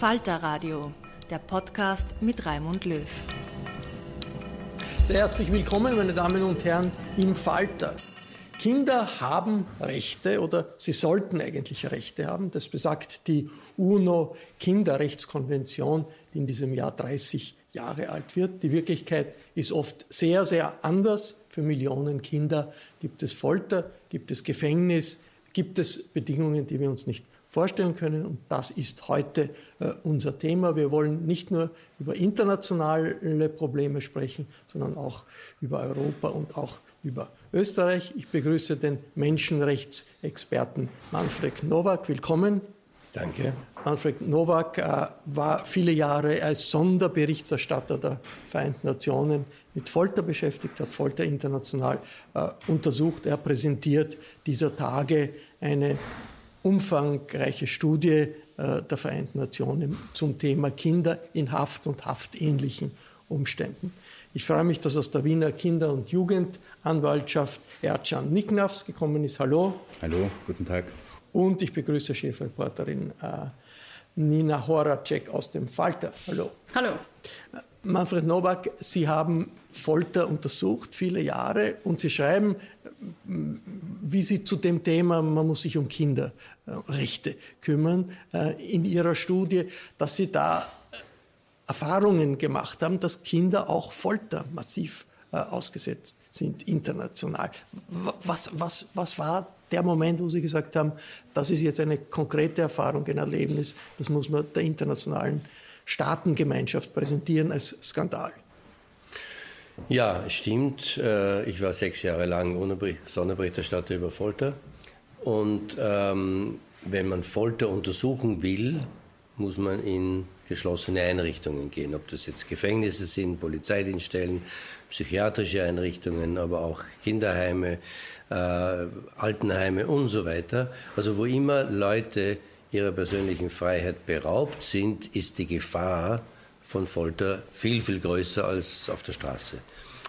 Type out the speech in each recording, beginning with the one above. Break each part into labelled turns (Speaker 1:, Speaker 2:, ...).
Speaker 1: Falter Radio, der Podcast mit Raimund Löw.
Speaker 2: Sehr herzlich willkommen, meine Damen und Herren, im Falter. Kinder haben Rechte oder sie sollten eigentlich Rechte haben. Das besagt die UNO-Kinderrechtskonvention, die in diesem Jahr 30 Jahre alt wird. Die Wirklichkeit ist oft sehr, sehr anders. Für Millionen Kinder gibt es Folter, gibt es Gefängnis, gibt es Bedingungen, die wir uns nicht vorstellen können. Und das ist heute äh, unser Thema. Wir wollen nicht nur über internationale Probleme sprechen, sondern auch über Europa und auch über Österreich. Ich begrüße den Menschenrechtsexperten Manfred Nowak. Willkommen.
Speaker 3: Danke.
Speaker 2: Manfred Nowak äh, war viele Jahre als Sonderberichterstatter der Vereinten Nationen mit Folter beschäftigt, hat Folter international äh, untersucht. Er präsentiert dieser Tage eine umfangreiche Studie äh, der Vereinten Nationen zum Thema Kinder in Haft und haftähnlichen Umständen. Ich freue mich, dass aus der Wiener Kinder- und Jugendanwaltschaft Ercan Niknavs gekommen ist. Hallo.
Speaker 3: Hallo, guten Tag.
Speaker 2: Und ich begrüße Chefreporterin äh, Nina Horacek aus dem Falter. Hallo.
Speaker 4: Hallo.
Speaker 2: Manfred Nowak, Sie haben Folter untersucht, viele Jahre, und Sie schreiben, wie Sie zu dem Thema, man muss sich um Kinderrechte kümmern, äh, in Ihrer Studie, dass Sie da Erfahrungen gemacht haben, dass Kinder auch Folter massiv äh, ausgesetzt sind, international. Was, was, was war der Moment, wo Sie gesagt haben, das ist jetzt eine konkrete Erfahrung, ein Erlebnis, das muss man der internationalen Staatengemeinschaft präsentieren als Skandal.
Speaker 3: Ja, stimmt. Äh, ich war sechs Jahre lang Sonderberichterstatter über Folter. Und ähm, wenn man Folter untersuchen will, muss man in geschlossene Einrichtungen gehen. Ob das jetzt Gefängnisse sind, Polizeidienststellen, psychiatrische Einrichtungen, aber auch Kinderheime, äh, Altenheime und so weiter. Also wo immer Leute ihrer persönlichen Freiheit beraubt sind, ist die Gefahr von Folter viel, viel größer als auf der Straße.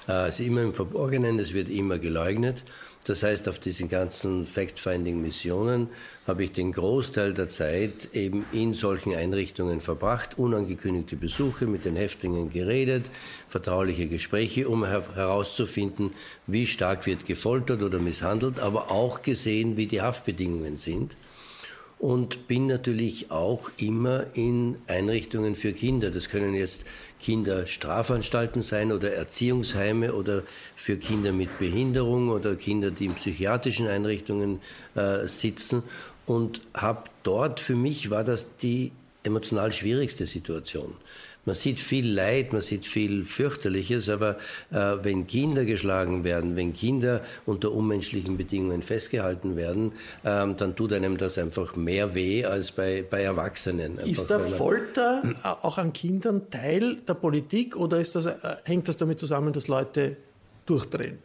Speaker 3: Äh, es ist immer im Verborgenen, es wird immer geleugnet. Das heißt, auf diesen ganzen Fact-Finding-Missionen habe ich den Großteil der Zeit eben in solchen Einrichtungen verbracht, unangekündigte Besuche mit den Häftlingen geredet, vertrauliche Gespräche, um herauszufinden, wie stark wird gefoltert oder misshandelt, aber auch gesehen, wie die Haftbedingungen sind und bin natürlich auch immer in Einrichtungen für Kinder. Das können jetzt Kinderstrafanstalten sein oder Erziehungsheime oder für Kinder mit Behinderung oder Kinder, die in psychiatrischen Einrichtungen äh, sitzen und habe dort, für mich war das die emotional schwierigste Situation, Man sieht viel Leid, man sieht viel fürchterliches, aber äh, wenn Kinder geschlagen werden, wenn Kinder unter unmenschlichen Bedingungen festgehalten werden, ähm, dann tut einem das einfach mehr weh als bei, bei Erwachsenen. Einfach,
Speaker 2: ist der Folter auch an Kindern Teil der Politik oder ist das, äh, hängt das damit zusammen, dass Leute durchdrehen?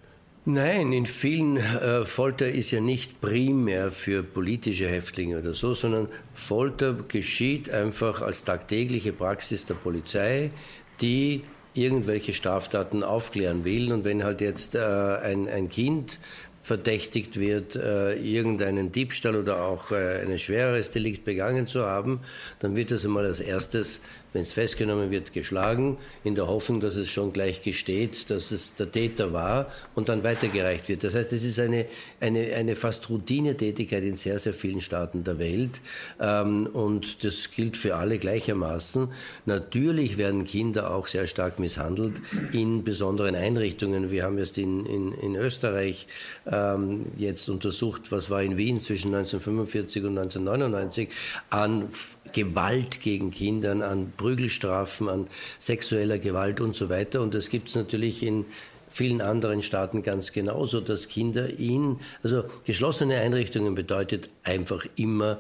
Speaker 3: Nein, in vielen äh, Folter ist ja nicht primär für politische Häftlinge oder so, sondern Folter geschieht einfach als tagtägliche Praxis der Polizei, die irgendwelche Straftaten aufklären will. Und wenn halt jetzt äh, ein, ein Kind verdächtigt wird, äh, irgendeinen Diebstahl oder auch äh, ein schwereres Delikt begangen zu haben, dann wird das einmal als erstes wenn es festgenommen wird, geschlagen, in der Hoffnung, dass es schon gleich gesteht, dass es der Täter war und dann weitergereicht wird. Das heißt, es ist eine, eine, eine fast Routinetätigkeit in sehr, sehr vielen Staaten der Welt ähm, und das gilt für alle gleichermaßen. Natürlich werden Kinder auch sehr stark misshandelt in besonderen Einrichtungen. Wir haben erst in, in, in Österreich ähm, jetzt untersucht, was war in Wien zwischen 1945 und 1999 an Gewalt gegen Kinder, an Prügelstrafen, an sexueller Gewalt und so weiter. Und das gibt es natürlich in vielen anderen Staaten ganz genauso, dass Kinder in, also geschlossene Einrichtungen bedeutet einfach immer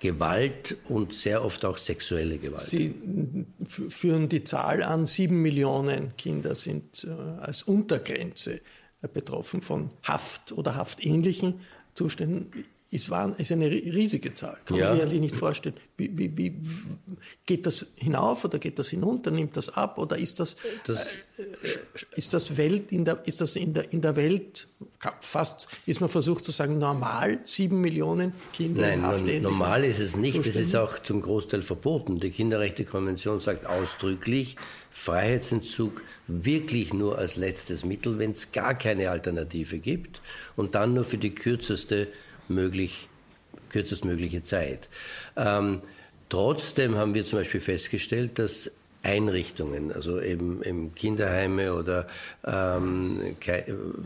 Speaker 3: Gewalt und sehr oft auch sexuelle Gewalt.
Speaker 2: Sie führen die Zahl an, sieben Millionen Kinder sind äh, als Untergrenze äh, betroffen von Haft oder haftähnlichen Zuständen ist, ist eine riesige Zahl. Kann ja. man sich eigentlich nicht vorstellen. Wie, wie, wie, geht das hinauf oder geht das hinunter? Nimmt das ab oder ist das, das äh, ist das Welt in der, ist das in der, in der Welt fast, ist man versucht zu sagen, normal? Sieben Millionen Kinder
Speaker 3: Nein, in normal ist es nicht. Zustände? Das ist auch zum Großteil verboten. Die Kinderrechtekonvention sagt ausdrücklich, Freiheitsentzug wirklich nur als letztes Mittel, wenn es gar keine Alternative gibt und dann nur für die kürzeste möglich, kürzestmögliche Zeit. Ähm, trotzdem haben wir zum Beispiel festgestellt, dass Einrichtungen, also eben, eben Kinderheime oder ähm,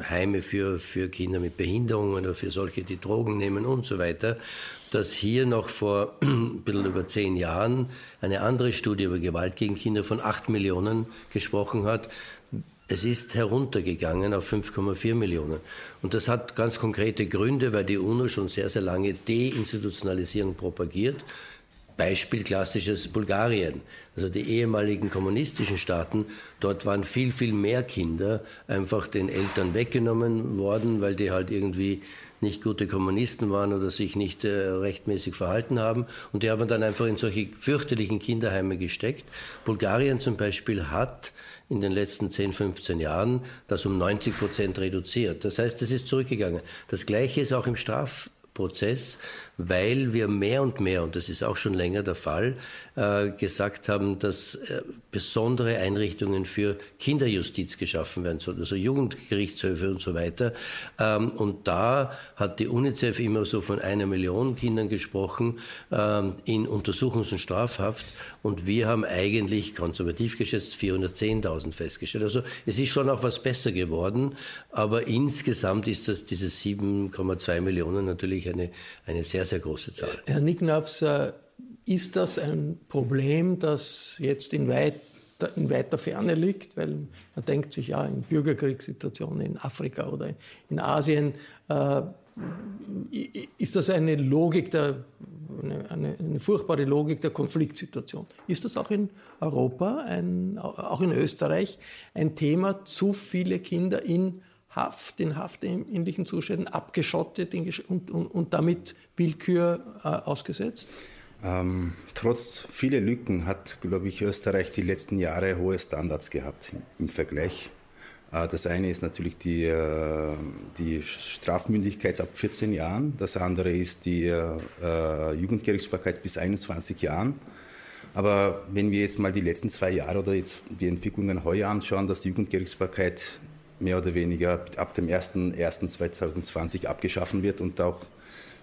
Speaker 3: Heime für, für Kinder mit Behinderungen oder für solche, die Drogen nehmen und so weiter, dass hier noch vor ein bisschen über zehn Jahren eine andere Studie über Gewalt gegen Kinder von acht Millionen gesprochen hat, es ist heruntergegangen auf 5,4 Millionen. Und das hat ganz konkrete Gründe, weil die UNO schon sehr, sehr lange Deinstitutionalisierung propagiert. Beispiel klassisches Bulgarien. Also die ehemaligen kommunistischen Staaten, dort waren viel, viel mehr Kinder einfach den Eltern weggenommen worden, weil die halt irgendwie nicht gute Kommunisten waren oder sich nicht äh, rechtmäßig verhalten haben. Und die haben dann einfach in solche fürchterlichen Kinderheime gesteckt. Bulgarien zum Beispiel hat in den letzten 10, 15 Jahren das um 90 Prozent reduziert. Das heißt, es ist zurückgegangen. Das Gleiche ist auch im Strafprozess weil wir mehr und mehr, und das ist auch schon länger der Fall, äh, gesagt haben, dass äh, besondere Einrichtungen für Kinderjustiz geschaffen werden sollen, also Jugendgerichtshöfe und so weiter. Ähm, und da hat die UNICEF immer so von einer Million Kindern gesprochen ähm, in Untersuchungs- und Strafhaft. Und wir haben eigentlich konservativ geschätzt 410.000 festgestellt. Also es ist schon auch was besser geworden, aber insgesamt ist das diese 7,2 Millionen natürlich eine, eine sehr, sehr große Zahl.
Speaker 2: Herr Nicknaufs, äh, ist das ein Problem, das jetzt in, weit, in weiter Ferne liegt? Weil man denkt sich ja in Bürgerkriegssituationen in Afrika oder in Asien, äh, ist das eine Logik der, eine, eine, eine, furchtbare Logik der Konfliktsituation. Ist das auch in Europa, ein, auch in Österreich ein Thema, zu viele Kinder in Haft, in haftähnlichen Zuständen, abgeschottet und, und, und damit Willkür äh, ausgesetzt?
Speaker 4: Ähm, trotz vieler Lücken hat, glaube ich, Österreich die letzten Jahre hohe Standards gehabt im Vergleich. Äh, das eine ist natürlich die, äh, die Strafmündigkeit ab 14 Jahren. Das andere ist die äh, Jugendgerichtsbarkeit bis 21 Jahren. Aber wenn wir jetzt mal die letzten zwei Jahre oder jetzt die Entwicklungen heuer anschauen, dass die Jugendgerichtsbarkeit mehr oder weniger ab dem 01.01.2020 abgeschaffen wird und auch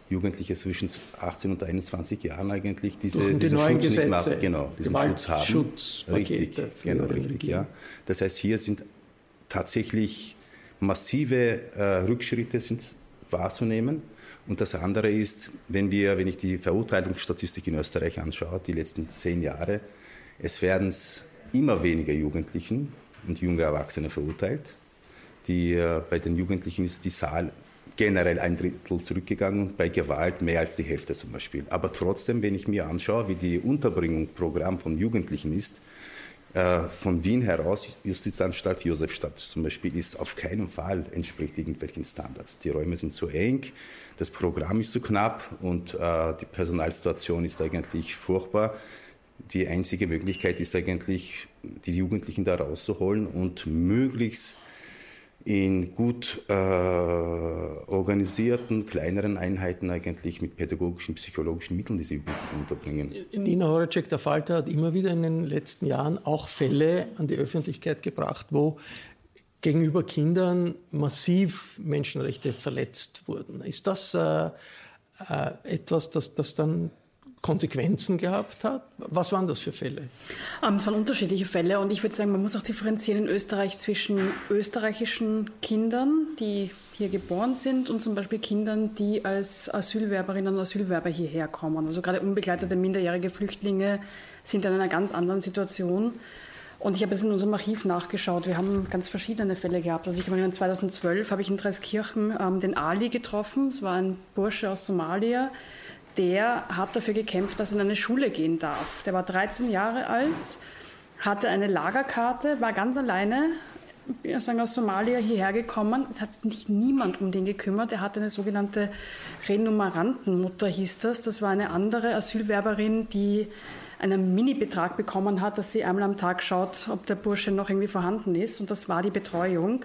Speaker 4: Jugendliche zwischen 18 und 21 Jahren eigentlich diese,
Speaker 2: die
Speaker 4: diesen Schutz
Speaker 2: Gesetze,
Speaker 4: nicht mehr, genau, diesen Schutz haben.
Speaker 2: Schutzpakete
Speaker 4: richtig, genau, richtig, ja. Das heißt, hier sind tatsächlich massive äh, Rückschritte sind wahrzunehmen. Und das andere ist, wenn wir, wenn ich die Verurteilungsstatistik in Österreich anschaue, die letzten zehn Jahre, es werden immer weniger Jugendlichen und junge Erwachsene verurteilt. Die, äh, bei den Jugendlichen ist die Zahl generell ein Drittel zurückgegangen bei Gewalt mehr als die Hälfte zum Beispiel. Aber trotzdem, wenn ich mir anschaue, wie die Unterbringungsprogramm von Jugendlichen ist, äh, von Wien heraus, Justizanstalt Josefstadt zum Beispiel, ist auf keinen Fall entspricht irgendwelchen Standards. Die Räume sind zu eng, das Programm ist zu knapp und äh, die Personalsituation ist eigentlich furchtbar. Die einzige Möglichkeit ist eigentlich, die Jugendlichen da rauszuholen und möglichst in gut äh, organisierten, kleineren Einheiten eigentlich mit pädagogischen, psychologischen Mitteln diese Jugendlichen unterbringen.
Speaker 2: Nina Horacek, der Falter, hat immer wieder in den letzten Jahren auch Fälle an die Öffentlichkeit gebracht, wo gegenüber Kindern massiv Menschenrechte verletzt wurden. Ist das äh, äh, etwas, das, das dann Konsequenzen gehabt hat? Was waren das für Fälle?
Speaker 5: Ähm, es waren unterschiedliche Fälle und ich würde sagen, man muss auch differenzieren in Österreich zwischen österreichischen Kindern, die hier geboren sind und zum Beispiel Kindern, die als Asylwerberinnen und Asylwerber hierher kommen. Also gerade unbegleitete minderjährige Flüchtlinge sind in einer ganz anderen Situation. Und ich habe jetzt in unserem Archiv nachgeschaut. Wir haben ganz verschiedene Fälle gehabt. Also ich meine, 2012 habe ich in Dreiskirchen ähm, den Ali getroffen. Es war ein Bursche aus Somalia, der hat dafür gekämpft, dass er in eine Schule gehen darf. Der war 13 Jahre alt, hatte eine Lagerkarte, war ganz alleine sagen aus Somalia hierher gekommen. Es hat sich niemand um den gekümmert. Er hatte eine sogenannte Renumerantenmutter, hieß das. Das war eine andere Asylwerberin, die einen Mini-Betrag bekommen hat, dass sie einmal am Tag schaut, ob der Bursche noch irgendwie vorhanden ist. Und das war die Betreuung.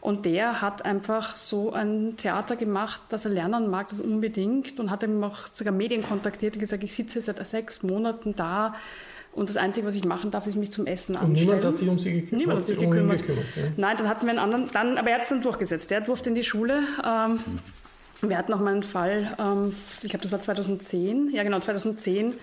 Speaker 5: Und der hat einfach so ein Theater gemacht, dass er lernen mag, das unbedingt. Und hat dann auch sogar Medien kontaktiert und gesagt, ich sitze seit sechs Monaten da. Und das Einzige, was ich machen darf, ist mich zum Essen anstellen.
Speaker 2: Und niemand hat sich um sie gekümmert?
Speaker 5: Niemand hat sich
Speaker 2: um
Speaker 5: gekümmert.
Speaker 2: gekümmert ja.
Speaker 5: Nein, dann hatten wir einen anderen, dann, aber er hat es dann durchgesetzt. Der durfte in die Schule. Ähm, wir hatten noch mal einen Fall, ähm, ich glaube, das war 2010. Ja, genau, 2010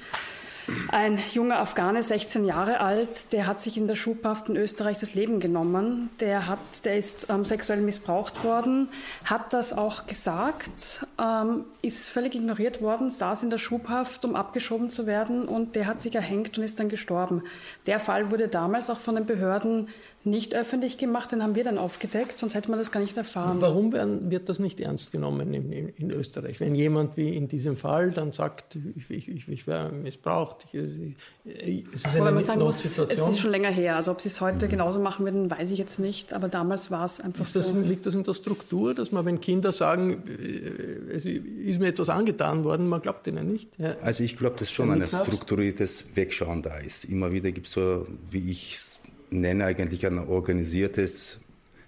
Speaker 5: ein junger Afghane, 16 Jahre alt, der hat sich in der Schubhaft in Österreich das Leben genommen. Der, hat, der ist ähm, sexuell missbraucht worden, hat das auch gesagt, ähm, ist völlig ignoriert worden, saß in der Schubhaft, um abgeschoben zu werden und der hat sich erhängt und ist dann gestorben. Der Fall wurde damals auch von den Behörden nicht öffentlich gemacht, den haben wir dann aufgedeckt, sonst hätte man das gar nicht erfahren.
Speaker 2: Warum werden, wird das nicht ernst genommen in, in, in, Österreich? Wenn jemand wie in diesem Fall dann sagt, ich, ich, ich, ich wäre missbraucht, ich, es ist eine
Speaker 5: man sagen muss, Es ist schon länger her, also ob sie es heute genauso machen würden, weiß ich jetzt nicht, aber damals war es einfach
Speaker 2: das,
Speaker 5: so.
Speaker 2: Liegt das in der Struktur, dass man, wenn Kinder sagen, äh, es ist mir etwas angetan worden, man glaubt ihnen nicht?
Speaker 4: Ja. Also ich glaube, dass schon ein strukturiertes Wegschauen da ist. Immer wieder gibt es so, wie ich es nenne eigentlich ein organisiertes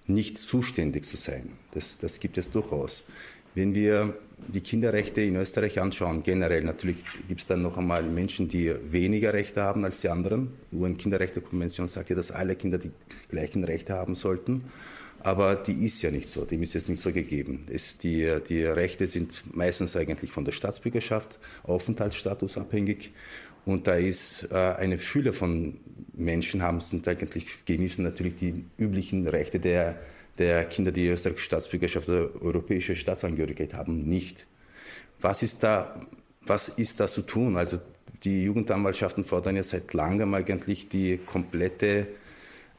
Speaker 4: nicht zuständig zu sein. Das, das gibt es durchaus. Wenn wir die Kinderrechte in Österreich anschauen, generell natürlich gibt es dann noch einmal Menschen, die weniger Rechte haben als die anderen. Die UN-Kinderrechtekonvention sagt ja, dass alle Kinder die gleichen Rechte haben sollten. Aber die ist ja nicht so, dem ist jetzt nicht so gegeben. Es, die, die Rechte sind meistens eigentlich von der Staatsbürgerschaft, Aufenthaltsstatus abhängig. Und da ist äh, eine Fülle von Menschen haben, sind eigentlich, genießen natürlich die üblichen Rechte der, der Kinder, die österreichische Staatsbürgerschaft oder europäische Staatsangehörigkeit haben, nicht. Was ist da, was ist da zu tun? Also die Jugendanwaltschaften fordern ja seit langem eigentlich die komplette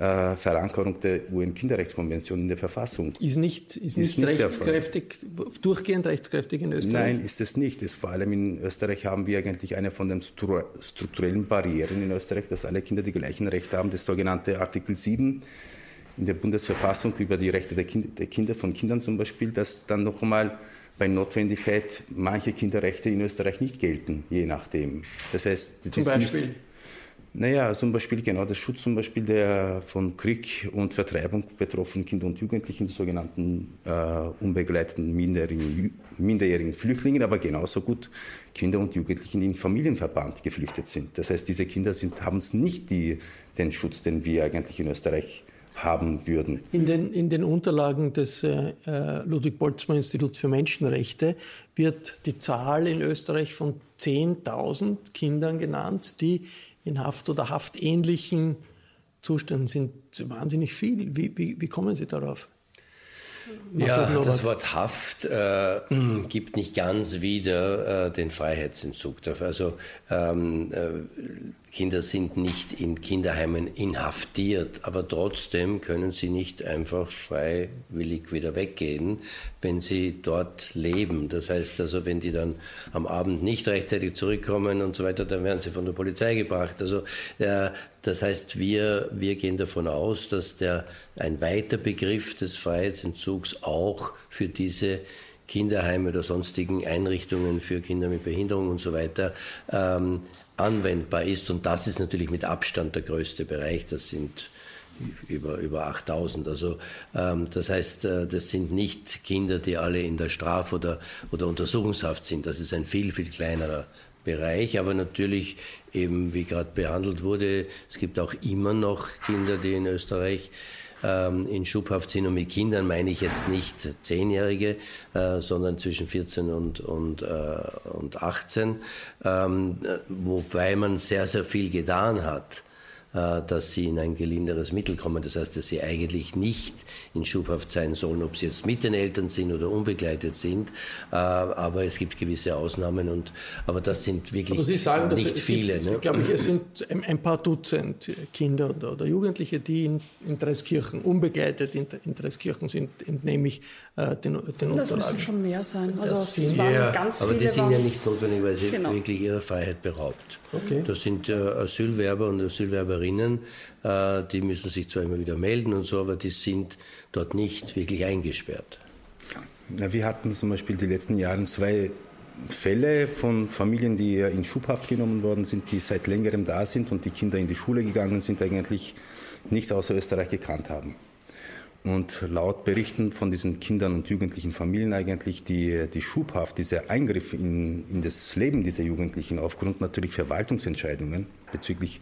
Speaker 4: äh, Verankerung der UN-Kinderrechtskonvention in der Verfassung.
Speaker 2: Ist nicht, ist nicht, ist nicht rechtskräftig, durchgehend rechtskräftig in Österreich?
Speaker 4: Nein, ist es nicht. Das, vor allem in Österreich haben wir eigentlich eine von den strukturellen Barrieren in Österreich, dass alle Kinder die gleichen Rechte haben, das sogenannte Artikel 7 in der Bundesverfassung über die Rechte der, kind, der Kinder, von Kindern zum Beispiel, dass dann noch einmal bei Notwendigkeit manche Kinderrechte in Österreich nicht gelten, je nachdem. Das heißt,
Speaker 2: zum Beispiel?
Speaker 4: Naja, zum Beispiel genau der Schutz zum Beispiel der von Krieg und Vertreibung betroffenen Kinder und Jugendlichen, die sogenannten äh, unbegleiteten minderjährigen, minderjährigen Flüchtlinge, aber genauso gut Kinder und Jugendlichen, die in Familienverband geflüchtet sind. Das heißt, diese Kinder haben es nicht die, den Schutz, den wir eigentlich in Österreich haben würden.
Speaker 2: In den, in den Unterlagen des äh, äh Ludwig-Boltzmann-Instituts für Menschenrechte wird die Zahl in Österreich von 10.000 Kindern genannt, die in Haft oder haftähnlichen Zuständen sind wahnsinnig viel. Wie, wie, wie kommen Sie darauf?
Speaker 3: Ja, das Wort Haft äh, gibt nicht ganz wieder äh, den Freiheitsentzug. Also ähm, äh, Kinder sind nicht in Kinderheimen inhaftiert, aber trotzdem können sie nicht einfach freiwillig wieder weggehen, wenn sie dort leben. Das heißt also, wenn die dann am Abend nicht rechtzeitig zurückkommen und so weiter, dann werden sie von der Polizei gebracht. Also äh, das heißt, wir, wir gehen davon aus, dass der, ein weiter Begriff des Freiheitsentzugs auch für diese Kinderheime oder sonstigen Einrichtungen für Kinder mit Behinderung und so weiter ähm, anwendbar ist. Und das ist natürlich mit Abstand der größte Bereich. Das sind über, über 8000. Also ähm, das heißt, äh, das sind nicht Kinder, die alle in der Straf- oder, oder Untersuchungshaft sind. Das ist ein viel, viel kleinerer Bereich, aber natürlich eben, wie gerade behandelt wurde, es gibt auch immer noch Kinder, die in Österreich ähm, in Schubhaft sind. Und mit Kindern meine ich jetzt nicht Zehnjährige, äh, sondern zwischen 14 und, und, äh, und 18, ähm, wobei man sehr, sehr viel getan hat äh, dass sie in ein gelinderes Mittel kommen. Das heißt, dass sie eigentlich nicht in Schubhaft sein sollen, ob sie jetzt mit den Eltern sind oder unbegleitet sind. Äh, aber es gibt gewisse Ausnahmen und aber das sind wirklich
Speaker 2: aber sie sagen,
Speaker 3: nicht viele.
Speaker 2: Gibt, ne? glaube ich, es sind ein paar Dutzend Kinder oder, Jugendliche, die in, in Dreiskirchen unbegleitet in, in Dreiskirchen sind, entnehme ich äh, den, den das
Speaker 5: Unterlagen. Das müssen schon mehr sein. Also
Speaker 2: das
Speaker 5: das waren
Speaker 3: ja,
Speaker 5: ganz
Speaker 3: aber
Speaker 5: viele
Speaker 3: die sind ja nicht notwendigerweise
Speaker 5: genau.
Speaker 3: wirklich ihrer Freiheit beraubt.
Speaker 2: Okay.
Speaker 3: Das sind äh, Asylwerber und Asylwerberinnen, äh, die müssen sich zwar immer wieder melden und so, aber die sind dort nicht wirklich eingesperrt.
Speaker 4: Ja, wir hatten zum Beispiel die letzten Jahre zwei Fälle von Familien, die in Schubhaft genommen worden sind, die seit längerem da sind und die Kinder in die Schule gegangen sind, eigentlich nichts außer Österreich gekannt haben. Und laut Berichten von diesen Kindern und jugendlichen Familien eigentlich die, die Schubhaft, dieser Eingriff in, in das Leben dieser Jugendlichen aufgrund natürlich Verwaltungsentscheidungen bezüglich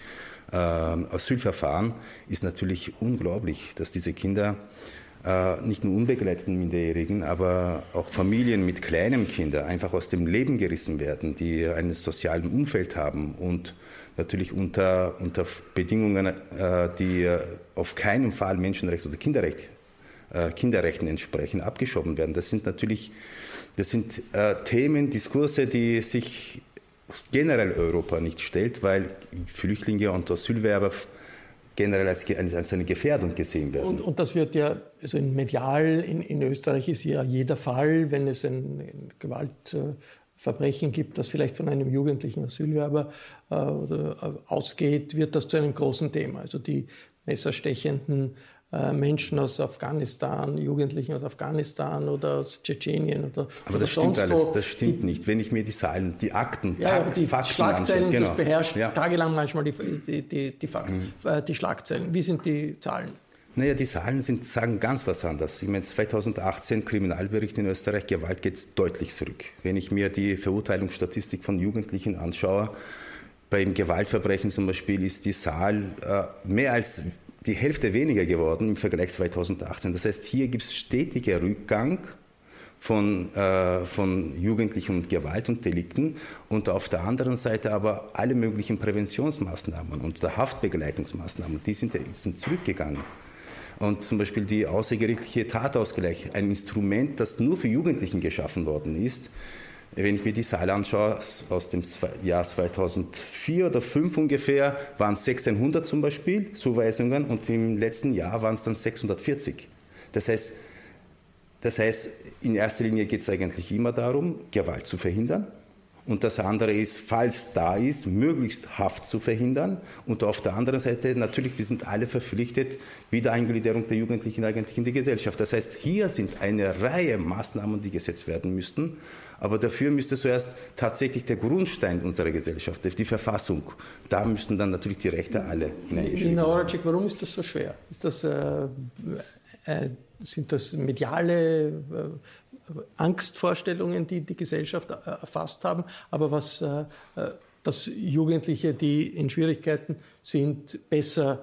Speaker 4: äh, Asylverfahren ist natürlich unglaublich, dass diese Kinder äh, nicht nur unbegleiteten Minderjährigen, aber auch Familien mit kleinen Kindern einfach aus dem Leben gerissen werden, die ein soziales Umfeld haben und natürlich unter, unter Bedingungen, äh, die auf keinen Fall Menschenrecht oder Kinderrecht, äh, Kinderrechten entsprechen, abgeschoben werden. Das sind natürlich das sind äh, Themen, Diskurse, die sich generell Europa nicht stellt, weil Flüchtlinge und Asylwerber generell als, als eine Gefährdung gesehen werden.
Speaker 2: Und, und, das wird ja, also in medial in, in Österreich ist ja jeder Fall, wenn es ein, ein Gewalt Verbrechen gibt, das vielleicht von einem jugendlichen Asylwerber äh, äh, ausgeht, wird das zu einem großen Thema. Also die messerstechenden Menschen aus Afghanistan, Jugendlichen aus Afghanistan oder aus Tschetschenien oder
Speaker 4: Aber das
Speaker 2: oder
Speaker 4: stimmt alles, das stimmt die, nicht. Wenn ich mir die Zahlen, die Akten,
Speaker 2: ja, Tag, die Fakten Schlagzeilen, genau. das beherrscht
Speaker 4: ja.
Speaker 2: tagelang manchmal die, die, die, die, Fakten, mhm. Äh, die Schlagzeilen. Wie sind die Zahlen?
Speaker 4: Naja, die Zahlen sind, sagen ganz was anderes. Ich meine, 2018 Kriminalbericht in Österreich, Gewalt geht deutlich zurück. Wenn ich mir die Verurteilungsstatistik von Jugendlichen anschaue, beim Gewaltverbrechen zum Beispiel ist die Zahl äh, mehr als die Hälfte weniger geworden im Vergleich 2018. Das heißt, hier gibt es stetiger Rückgang von, äh, von Jugendlichen und Gewalt und Delikten und auf der anderen Seite aber alle möglichen Präventionsmaßnahmen und Haftbegleitungsmaßnahmen, die sind, sind zurückgegangen. Und zum Beispiel die außergerichtliche Tatausgleich, ein Instrument, das nur für Jugendlichen geschaffen worden ist. Wenn ich mir die Zahl anschaue, aus dem Jahr 2004 oder 2005 ungefähr, waren es 1600 zum Beispiel Zuweisungen und im letzten Jahr waren es dann 640. Das heißt, das heißt, in erster Linie geht es eigentlich immer darum, Gewalt zu verhindern. Und das andere ist, falls da ist, möglichst Haft zu verhindern. Und auf der anderen Seite, natürlich, wir sind alle verpflichtet, Wiedereingliederung der Jugendlichen eigentlich in die Gesellschaft. Das heißt, hier sind eine Reihe Maßnahmen, die gesetzt werden müssten. Aber dafür müsste zuerst tatsächlich der Grundstein unserer Gesellschaft, die Verfassung, da müssten dann natürlich die Rechte alle
Speaker 2: hineingeschrieben werden. warum ist das so schwer? Ist das, äh, äh, sind das mediale äh, Angstvorstellungen, die die Gesellschaft äh, erfasst haben, aber was äh, äh, dass Jugendliche, die in Schwierigkeiten sind, besser.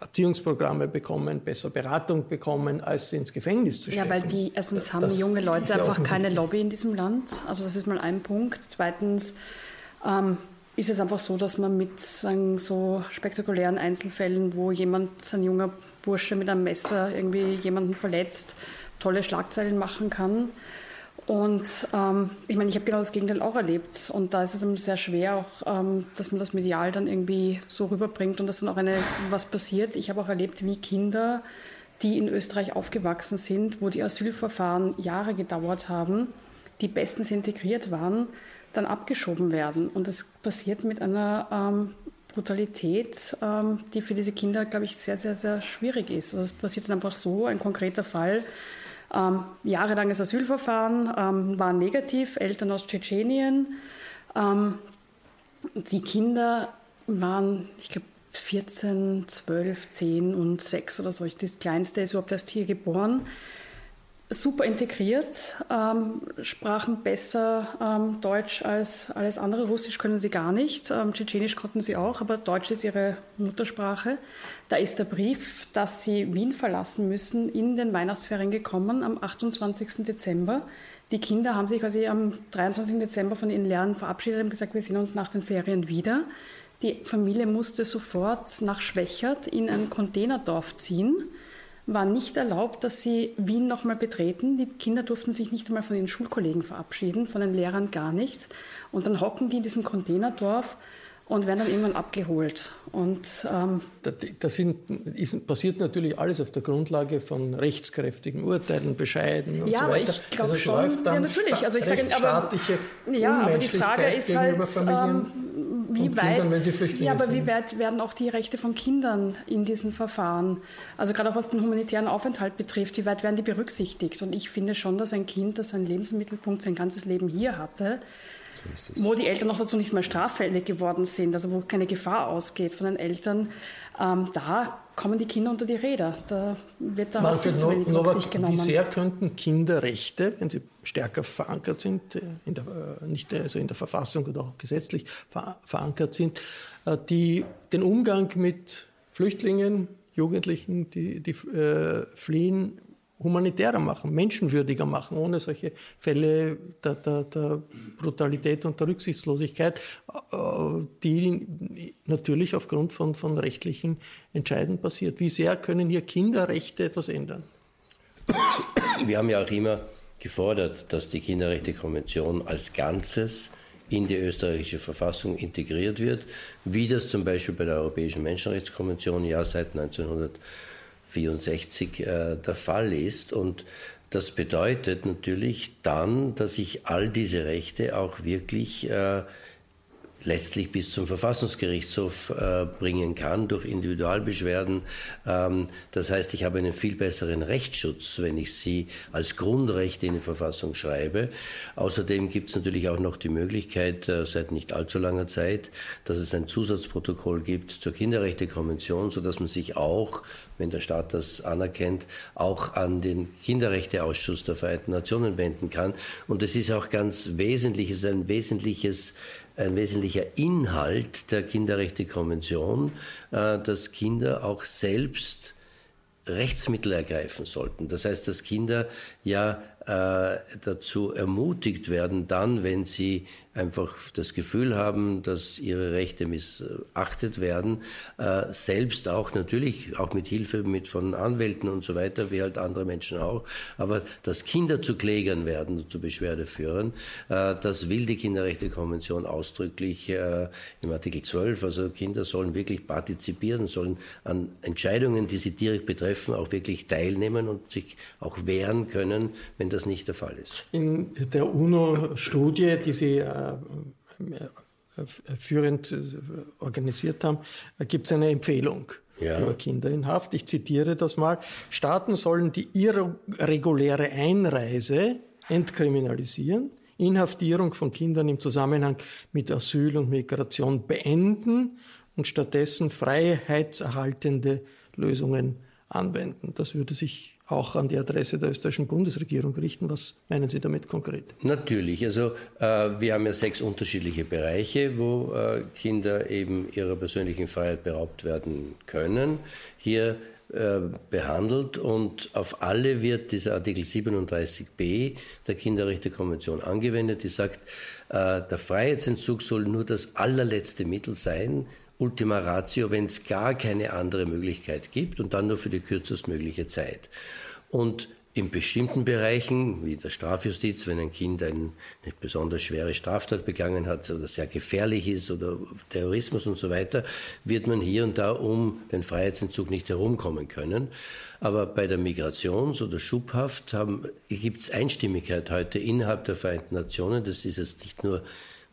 Speaker 2: Erziehungsprogramme bekommen, besser Beratung bekommen, als ins Gefängnis zu stecken.
Speaker 5: Ja, weil die, erstens haben
Speaker 2: Das
Speaker 5: junge Leute einfach keine. Lobby in diesem Land. Also das ist mal ein Punkt. Zweitens ähm, ist es einfach so, dass man mit sagen, so spektakulären Einzelfällen, wo jemand, ein junger Bursche mit einem Messer irgendwie jemanden verletzt, tolle Schlagzeilen machen kann. Und ähm, ich meine, ich habe genau das Gegenteil auch erlebt. Und da ist es eben sehr schwer, auch, ähm, dass man das medial dann irgendwie so rüberbringt und dass dann auch eine, was passiert. Ich habe auch erlebt, wie Kinder, die in Österreich aufgewachsen sind, wo die Asylverfahren Jahre gedauert haben, die bestens integriert waren, dann abgeschoben werden. Und das passiert mit einer ähm, Brutalität, ähm, die für diese Kinder, glaube ich, sehr, sehr, sehr schwierig ist. Also es passiert dann einfach so, ein konkreter Fall. Ähm, jahrelanges Asylverfahren ähm, war negativ, Eltern aus Tschetschenien. Ähm, die Kinder waren, ich glaube, 14, 12, 10 und 6 oder so. Das kleinste ist überhaupt erst hier geboren. Super integriert, ähm, sprachen besser ähm, Deutsch als alles andere. Russisch können sie gar nicht, ähm, Tschetschenisch konnten sie auch, aber Deutsch ist ihre Muttersprache. Da ist der Brief, dass sie Wien verlassen müssen, in den Weihnachtsferien gekommen am 28. Dezember. Die Kinder haben sich quasi am 23. Dezember von ihren Lehrern verabschiedet und gesagt, wir sehen uns nach den Ferien wieder. Die Familie musste sofort nach Schwächert in ein Containerdorf ziehen war nicht erlaubt, dass sie Wien nochmal betreten. Die Kinder durften sich nicht einmal von ihren Schulkollegen verabschieden, von den Lehrern gar nichts. Und dann hocken die in diesem Containerdorf und werden dann irgendwann abgeholt. Und ähm,
Speaker 2: Da- Das sind, ist, passiert natürlich alles auf der Grundlage von rechtskräftigen Urteilen, Bescheiden und
Speaker 5: Ja,
Speaker 2: so
Speaker 5: aber
Speaker 2: weiter.
Speaker 5: ich glaube
Speaker 2: also
Speaker 5: schon- ja, natürlich. Also ich sage, aber- ja, aber die Frage ist halt, ähm, wie weit,
Speaker 2: Kindern,
Speaker 5: ja, aber
Speaker 2: sind.
Speaker 5: wie weit werden auch die Rechte von Kindern in diesen Verfahren, also gerade auch was den humanitären Aufenthalt betrifft, wie weit werden die berücksichtigt? Und ich finde schon, dass ein Kind, das seinen Lebensmittelpunkt sein ganzes Leben hier hatte, wo die Eltern noch dazu nicht mal straffällig geworden sind, also wo keine Gefahr ausgeht von den Eltern, ähm, da kommen die Kinder unter die Räder. Da wird da auch viel
Speaker 2: Manfred
Speaker 5: zu wenig
Speaker 2: Nowak,
Speaker 5: Rücksicht
Speaker 2: wie
Speaker 5: genommen.
Speaker 2: sehr könnten Kinderrechte, wenn sie stärker verankert sind, äh, in der, äh, nicht also in der Verfassung oder auch gesetzlich ver verankert sind, äh, die den Umgang mit Flüchtlingen, Jugendlichen, die, die äh, fliehen, humanitärer machen, menschenwürdiger machen, ohne solche Fälle der, der, der Brutalität und der Rücksichtslosigkeit, äh, die natürlich aufgrund von, von rechtlichen Entscheiden passiert. Wie sehr können hier Kinderrechte etwas ändern?
Speaker 3: Wir haben ja auch immer gefordert, dass die Kinderrechtekonvention als Ganzes in die österreichische Verfassung integriert wird, wie das zum Beispiel bei der Europäischen Menschenrechtskonvention ja seit 1964 äh, der Fall ist. Und das bedeutet natürlich dann, dass ich all diese Rechte auch wirklich äh, letztlich bis zum Verfassungsgerichtshof äh, bringen kann durch Individualbeschwerden. Ähm, das heißt, ich habe einen viel besseren Rechtsschutz, wenn ich sie als Grundrechte in die Verfassung schreibe. Außerdem gibt es natürlich auch noch die Möglichkeit, äh, seit nicht allzu langer Zeit, dass es ein Zusatzprotokoll gibt zur Kinderrechtekonvention, sodass man sich auch, wenn der Staat das anerkennt, auch an den Kinderrechteausschuss der Vereinten Nationen wenden kann. Und es ist auch ganz wesentlich, es ist ein wesentliches ein wesentlicher Inhalt der Kinderrechtekonvention, äh, dass Kinder auch selbst Rechtsmittel ergreifen sollten. Das heißt, dass Kinder ja äh, dazu ermutigt werden, dann, wenn sie einfach das Gefühl haben, dass ihre Rechte missachtet werden, äh, selbst auch natürlich auch mit Hilfe mit von Anwälten und so weiter, wie halt andere Menschen auch, aber dass Kinder zu Klägern werden, zu Beschwerde führen, äh, das will die Kinderrechtekonvention ausdrücklich äh, im Artikel 12. Also Kinder sollen wirklich partizipieren, sollen an Entscheidungen, die sie direkt betreffen, auch wirklich teilnehmen und sich auch wehren können, wenn das nicht der Fall ist.
Speaker 2: In der UNO-Studie, die Sie äh, führend äh, organisiert haben, gibt es eine Empfehlung. ja. über Kinder in Haft. Ich zitiere das mal. Staaten sollen die irreguläre Einreise entkriminalisieren, Inhaftierung von Kindern im Zusammenhang mit Asyl und Migration beenden und stattdessen freiheitserhaltende Lösungen anwenden. Das würde sich auch an die Adresse der österreichischen Bundesregierung richten. Was meinen Sie damit konkret?
Speaker 3: Natürlich. Also äh, wir haben ja sechs unterschiedliche Bereiche, wo äh, Kinder eben ihrer persönlichen Freiheit beraubt werden können. Hier äh, behandelt und auf alle wird dieser Artikel 37b der Kinderrechtekonvention angewendet, die sagt, äh, der Freiheitsentzug soll nur das allerletzte Mittel sein, Ultima Ratio, wenn es gar keine andere Möglichkeit gibt und dann nur für die kürzestmögliche Zeit. Und in bestimmten Bereichen, wie der Strafjustiz, wenn ein Kind eine besonders schwere Straftat begangen hat oder sehr gefährlich ist oder Terrorismus und so weiter, wird man hier und da um den Freiheitsentzug nicht herumkommen können. Aber bei der Migrations- oder Schubhaft gibt es Einstimmigkeit heute innerhalb der Vereinten Nationen. Das ist jetzt nicht nur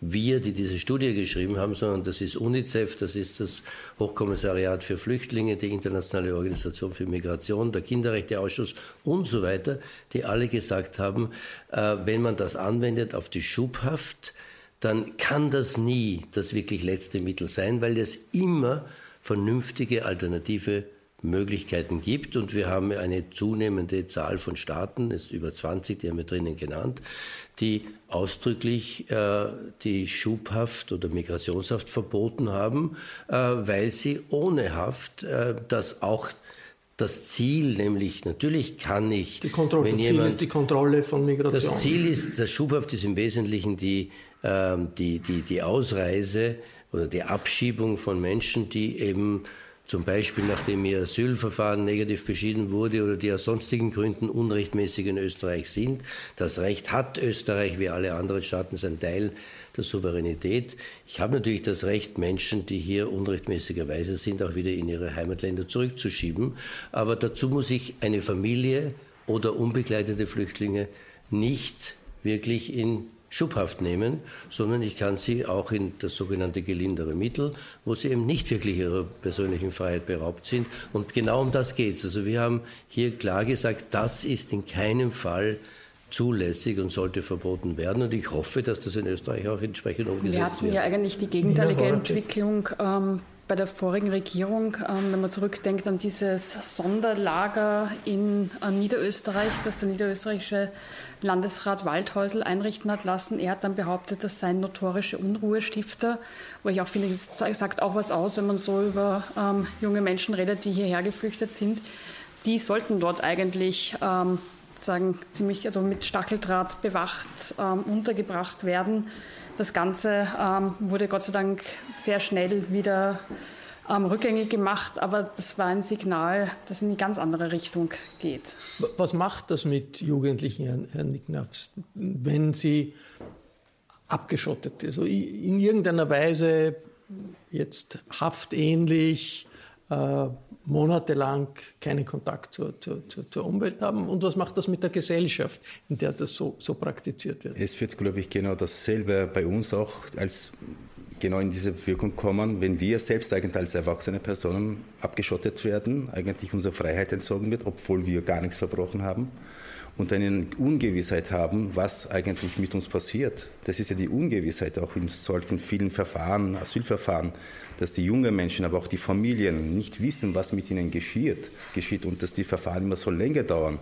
Speaker 3: wir, die diese Studie geschrieben haben, sondern das ist UNICEF, das ist das Hochkommissariat für Flüchtlinge, die Internationale Organisation für Migration, der Kinderrechteausschuss und so weiter, die alle gesagt haben, äh, wenn man das anwendet auf die Schubhaft, dann kann das nie das wirklich letzte Mittel sein, weil es immer vernünftige alternative Möglichkeiten gibt. Und wir haben eine zunehmende Zahl von Staaten, jetzt über 20, die haben wir drinnen genannt, die ausdrücklich äh, die Schubhaft oder Migrationshaft verboten haben, äh, weil sie ohne Haft äh, das auch das Ziel, nämlich natürlich kann ich.
Speaker 2: Die Kontrolle, das jemand, Ziel ist die Kontrolle von Migration.
Speaker 3: Das Ziel ist, das Schubhaft ist im Wesentlichen die, äh, die, die, die Ausreise oder die Abschiebung von Menschen, die eben zum Beispiel nachdem ihr Asylverfahren negativ beschieden wurde oder die aus sonstigen Gründen unrechtmäßig in Österreich sind. Das Recht hat Österreich wie alle anderen Staaten sein Teil der Souveränität. Ich habe natürlich das Recht, Menschen, die hier unrechtmäßigerweise sind, auch wieder in ihre Heimatländer zurückzuschieben. Aber dazu muss ich eine Familie oder unbegleitete Flüchtlinge nicht wirklich in schubhaft nehmen, sondern ich kann sie auch in das sogenannte gelindere Mittel, wo sie eben nicht wirklich ihrer persönlichen Freiheit beraubt sind. Und genau um das geht es. Also wir haben hier klar gesagt, das ist in keinem Fall zulässig und sollte verboten werden. Und ich hoffe, dass das in Österreich auch entsprechend umgesetzt wird. Wir hatten
Speaker 5: wird. ja eigentlich die gegenteilige Entwicklung ähm, bei der vorigen Regierung, ähm, wenn man zurückdenkt an dieses Sonderlager in Niederösterreich, das der niederösterreichische Landesrat Waldhäusl einrichten hat lassen. Er hat dann behauptet, das seien notorische Unruhestifter, wo ich auch finde, es sagt auch was aus, wenn man so über ähm, junge Menschen redet, die hierher geflüchtet sind. Die sollten dort eigentlich ähm, sagen, ziemlich also mit Stacheldraht bewacht untergebracht werden. Das Ganze ähm, wurde Gott sei Dank sehr schnell wieder ähm, rückgängig gemacht, aber das war ein Signal, das in eine ganz andere Richtung geht.
Speaker 2: Was macht das mit Jugendlichen, Herr Nicknafs, wenn sie abgeschottet, also in irgendeiner Weise jetzt haftähnlich, äh, monatelang keinen Kontakt zur, zur, zur, zur, Umwelt haben. Und was macht das mit der Gesellschaft, in der das so, so praktiziert wird?
Speaker 4: Es wird, glaube ich, genau dasselbe bei uns auch als genau in diese Wirkung kommen, wenn wir selbst eigentlich als erwachsene Personen abgeschottet werden, eigentlich unsere Freiheit entzogen wird, obwohl wir gar nichts verbrochen haben und eine Ungewissheit haben, was eigentlich mit uns passiert. Das ist ja die Ungewissheit auch in solchen vielen Verfahren, Asylverfahren, dass die jungen Menschen, aber auch die Familien nicht wissen, was mit ihnen geschieht, geschieht und dass die Verfahren immer so länger dauern.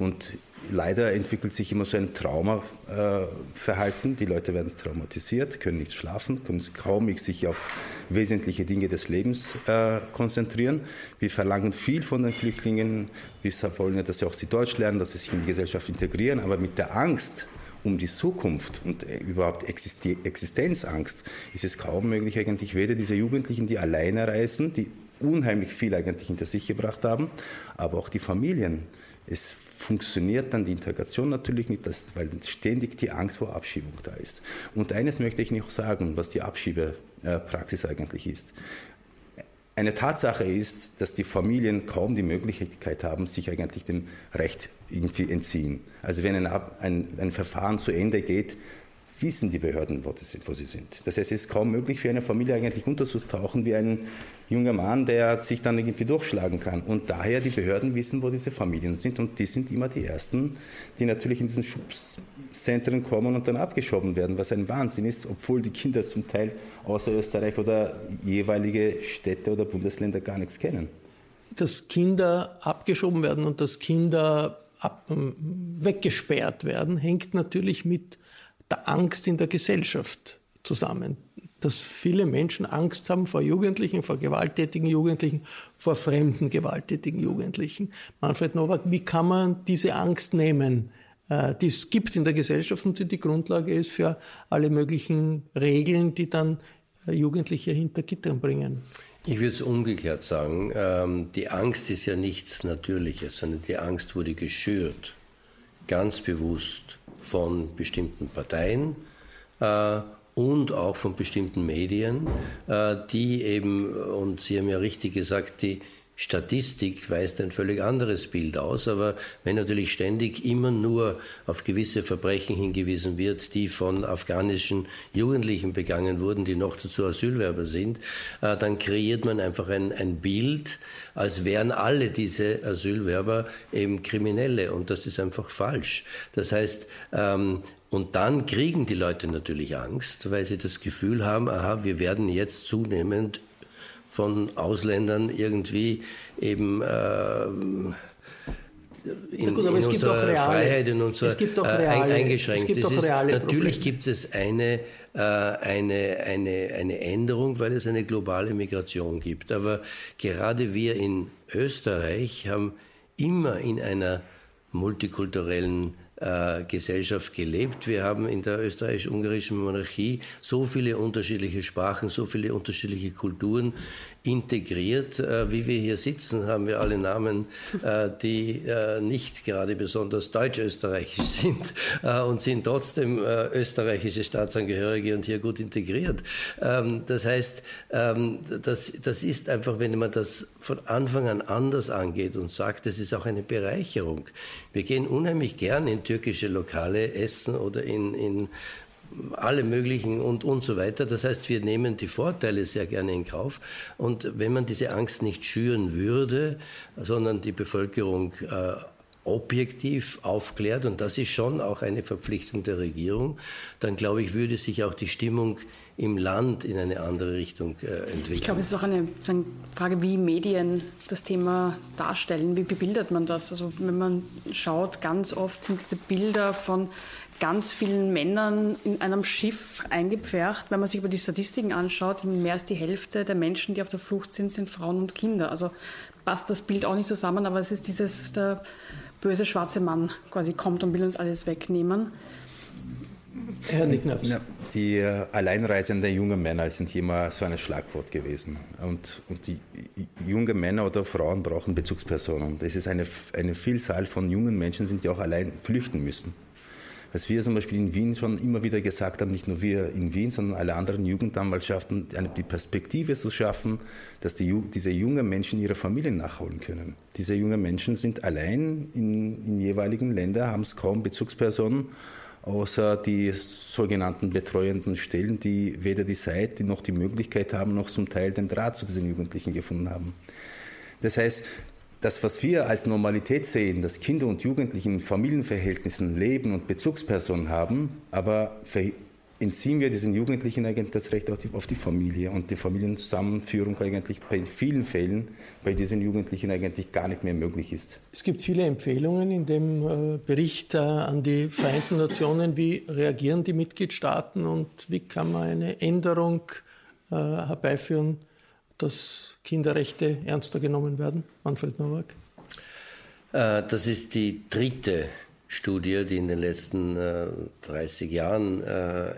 Speaker 4: Und leider entwickelt sich immer so ein Traumaverhalten. die Leute werden traumatisiert, können nicht schlafen, können kaum sich auf wesentliche Dinge des Lebens äh, konzentrieren. Wir verlangen viel von den Flüchtlingen. Wir wollen, dass sie auch sie Deutsch lernen, dass sie sich in die Gesellschaft integrieren. Aber mit der Angst, um die Zukunft und äh, überhaupt Existenzangst ist es kaum möglich eigentlich weder diese Jugendlichen, die alleine reisen, die unheimlich viel eigentlich hinter sich gebracht haben, aber auch die Familien. Es funktioniert dann die Integration natürlich nicht, weil ständig die Angst vor Abschiebung da ist. Und eines möchte ich noch sagen, was die Abschiebepraxis eigentlich ist. Eine Tatsache ist, dass die Familien kaum die Möglichkeit haben, sich eigentlich dem Recht irgendwie entziehen. Also wenn ein, ein, ein Verfahren zu Ende geht, wissen die Behörden, wo, sind, wo sie sind. Das heißt, es ist kaum möglich für eine Familie eigentlich unterzutauchen wie ein junger Mann, der sich dann irgendwie durchschlagen kann. Und daher die Behörden wissen, wo diese Familien sind und die sind immer die Ersten, die natürlich in diesen Schubszentren kommen und dann abgeschoben werden, was ein Wahnsinn ist, obwohl die Kinder zum Teil außer Österreich oder jeweilige Städte oder Bundesländer gar nichts kennen.
Speaker 2: Dass Kinder abgeschoben werden und dass Kinder ab, ähm, weggesperrt werden, hängt natürlich mit der Angst in der Gesellschaft zusammen. Dass viele Menschen Angst haben vor Jugendlichen, vor gewalttätigen Jugendlichen, vor fremden gewalttätigen Jugendlichen. Manfred Nowak, wie kann man diese Angst nehmen, äh, die es gibt in der Gesellschaft und die die Grundlage ist für alle möglichen Regeln, die dann äh, Jugendliche hinter Gittern bringen?
Speaker 3: Ich würde es umgekehrt sagen. Ähm, die Angst ist ja nichts Natürliches, sondern die Angst wurde geschürt, ganz bewusst von bestimmten Parteien äh, und auch von bestimmten Medien, äh, die eben, und Sie haben ja richtig gesagt, die Statistik weist ein völlig anderes Bild aus, aber wenn natürlich ständig immer nur auf gewisse Verbrechen hingewiesen wird, die von afghanischen Jugendlichen begangen wurden, die noch dazu Asylwerber sind, äh, dann kreiert man einfach ein, ein Bild, als wären alle diese Asylwerber eben Kriminelle und das ist einfach falsch. Das heißt, ähm, und dann kriegen die Leute natürlich Angst, weil sie das Gefühl haben, aha, wir werden jetzt zunehmend von Ausländern irgendwie eben äh, in, gut, in unserer reale, Freiheit, in unserer äh, reale, eingeschränkt. Es gibt ist, natürlich gibt es eine, äh, eine, eine, eine Änderung, weil es eine globale Migration gibt. Aber gerade wir in Österreich haben immer in einer multikulturellen äh, Gesellschaft gelebt. Wir haben in der österreichisch-ungarischen Monarchie so viele unterschiedliche Sprachen, so viele unterschiedliche Kulturen integriert. Äh, wie wir hier sitzen, haben wir alle Namen, äh, die nicht gerade besonders deutsch-österreichisch sind und sind trotzdem österreichische Staatsangehörige und hier gut integriert. Ähm, das heißt, ähm, das ist einfach, wenn man das von Anfang an anders angeht und sagt, das ist auch eine Bereicherung. Wir gehen unheimlich gern in türkische Lokale essen oder in, in alle möglichen und, und so weiter. Das heißt, wir nehmen die Vorteile sehr gerne in Kauf. Und wenn man diese Angst nicht schüren würde, sondern die Bevölkerung äh, objektiv aufklärt, und das ist schon auch eine Verpflichtung der Regierung, dann glaube ich, würde sich auch die Stimmung im Land in eine andere Richtung äh, entwickeln.
Speaker 5: Ich glaube, es ist auch eine Frage, wie Medien das Thema darstellen. Wie bebildert man das? Also wenn man schaut, ganz oft sind diese Bilder von ganz vielen Männern in einem Schiff eingepfercht. Wenn man sich aber die Statistiken anschaut, mehr als die Hälfte der Menschen, die auf der Flucht sind, sind Frauen und Kinder. Also passt das Bild auch nicht zusammen, aber es ist dieses, der böse schwarze Mann quasi kommt und will uns alles wegnehmen.
Speaker 4: Herr Nicknapf. Ja, die alleinreisenden jungen Männer sind immer so ein Schlagwort gewesen. Und, und die jungen Männer oder Frauen brauchen Bezugspersonen. Das ist eine, eine Vielzahl von jungen Menschen, die auch allein flüchten müssen. Was wir zum Beispiel in Wien schon immer wieder gesagt haben, nicht nur wir in Wien, sondern alle anderen Jugendanwaltschaften, die Perspektive zu schaffen, dass die, diese jungen Menschen ihre Familien nachholen können. Diese jungen Menschen sind allein in, in jeweiligen Ländern, haben es kaum Bezugspersonen außer die sogenannten betreuenden Stellen, die weder die Zeit noch die Möglichkeit haben, noch zum Teil den Draht zu diesen Jugendlichen gefunden haben. Das heißt, das, was wir als Normalität sehen, dass Kinder und Jugendliche in Familienverhältnissen leben und Bezugspersonen haben, aber entziehen wir diesen Jugendlichen eigentlich das Recht auf die, auf die, Familie und die Familienzusammenführung eigentlich bei vielen Fällen bei diesen Jugendlichen eigentlich gar nicht mehr möglich ist.
Speaker 2: Es gibt viele Empfehlungen in dem äh, Bericht äh, an die Vereinten Nationen, wie reagieren die Mitgliedstaaten und wie kann man eine Änderung äh, herbeiführen, dass Kinderrechte ernster genommen werden. Manfred Nowak.
Speaker 3: Das ist die dritte Studie, die in den letzten äh, 30 Jahren äh,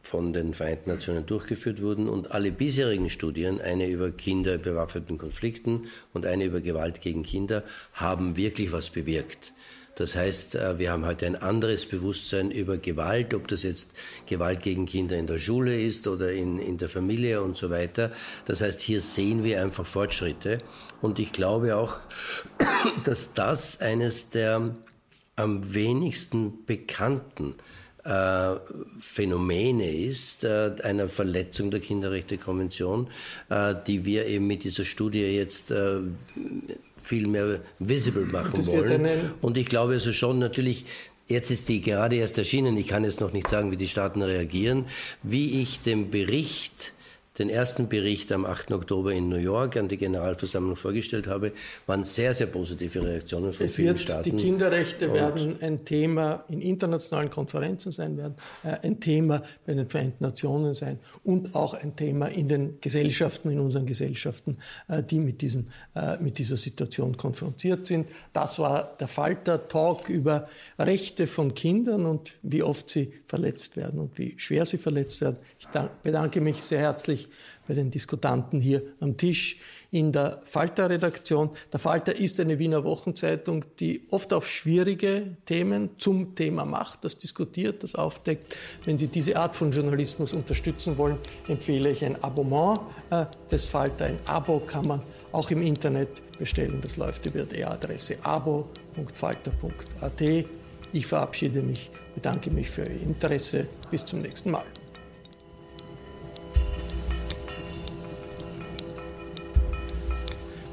Speaker 3: von den Vereinten Nationen durchgeführt wurden und alle bisherigen Studien, eine über Kinder in bewaffneten Konflikten und eine über Gewalt gegen Kinder, haben wirklich was bewirkt. Das heißt, äh, wir haben heute ein anderes Bewusstsein über Gewalt, ob das jetzt Gewalt gegen Kinder in der Schule ist oder in, in der Familie und so weiter. Das heißt, hier sehen wir einfach Fortschritte. Und ich glaube auch, dass das eines der am wenigsten bekannten äh, Phänomene ist, äh, einer Verletzung der Kinderrechtekonvention, äh, die wir eben mit dieser Studie jetzt äh, viel mehr visible machen wollen. Und ich glaube also schon natürlich, Jetzt ist die gerade erst erschienen. Ich kann jetzt noch nicht sagen, wie die Staaten reagieren. Wie ich den Bericht den ersten Bericht am 8. Oktober in New York an die Generalversammlung vorgestellt habe, waren sehr, sehr positive Reaktionen von
Speaker 2: es
Speaker 3: vielen
Speaker 2: wird,
Speaker 3: Staaten.
Speaker 2: Die Kinderrechte werden ein Thema in internationalen Konferenzen sein, werden äh, ein Thema bei den Vereinten Nationen sein und auch ein Thema in den Gesellschaften, in unseren Gesellschaften, äh, die mit, diesen, äh, mit dieser Situation konfrontiert sind. Das war der Falter-Talk über Rechte von Kindern und wie oft sie verletzt werden und wie schwer sie verletzt werden. Ich bedanke mich sehr herzlich bei den Diskutanten hier am Tisch in der Falter-Redaktion. Der Falter ist eine Wiener Wochenzeitung, die oft auf schwierige Themen zum Thema macht, das diskutiert, das aufdeckt. Wenn Sie diese Art von Journalismus unterstützen wollen, empfehle ich ein Abonnement äh, des Falter. Ein Abo kann man auch im Internet bestellen. Das läuft über die Adresse abo.falter.at. Ich verabschiede mich, bedanke mich für Ihr Interesse. Bis zum nächsten Mal.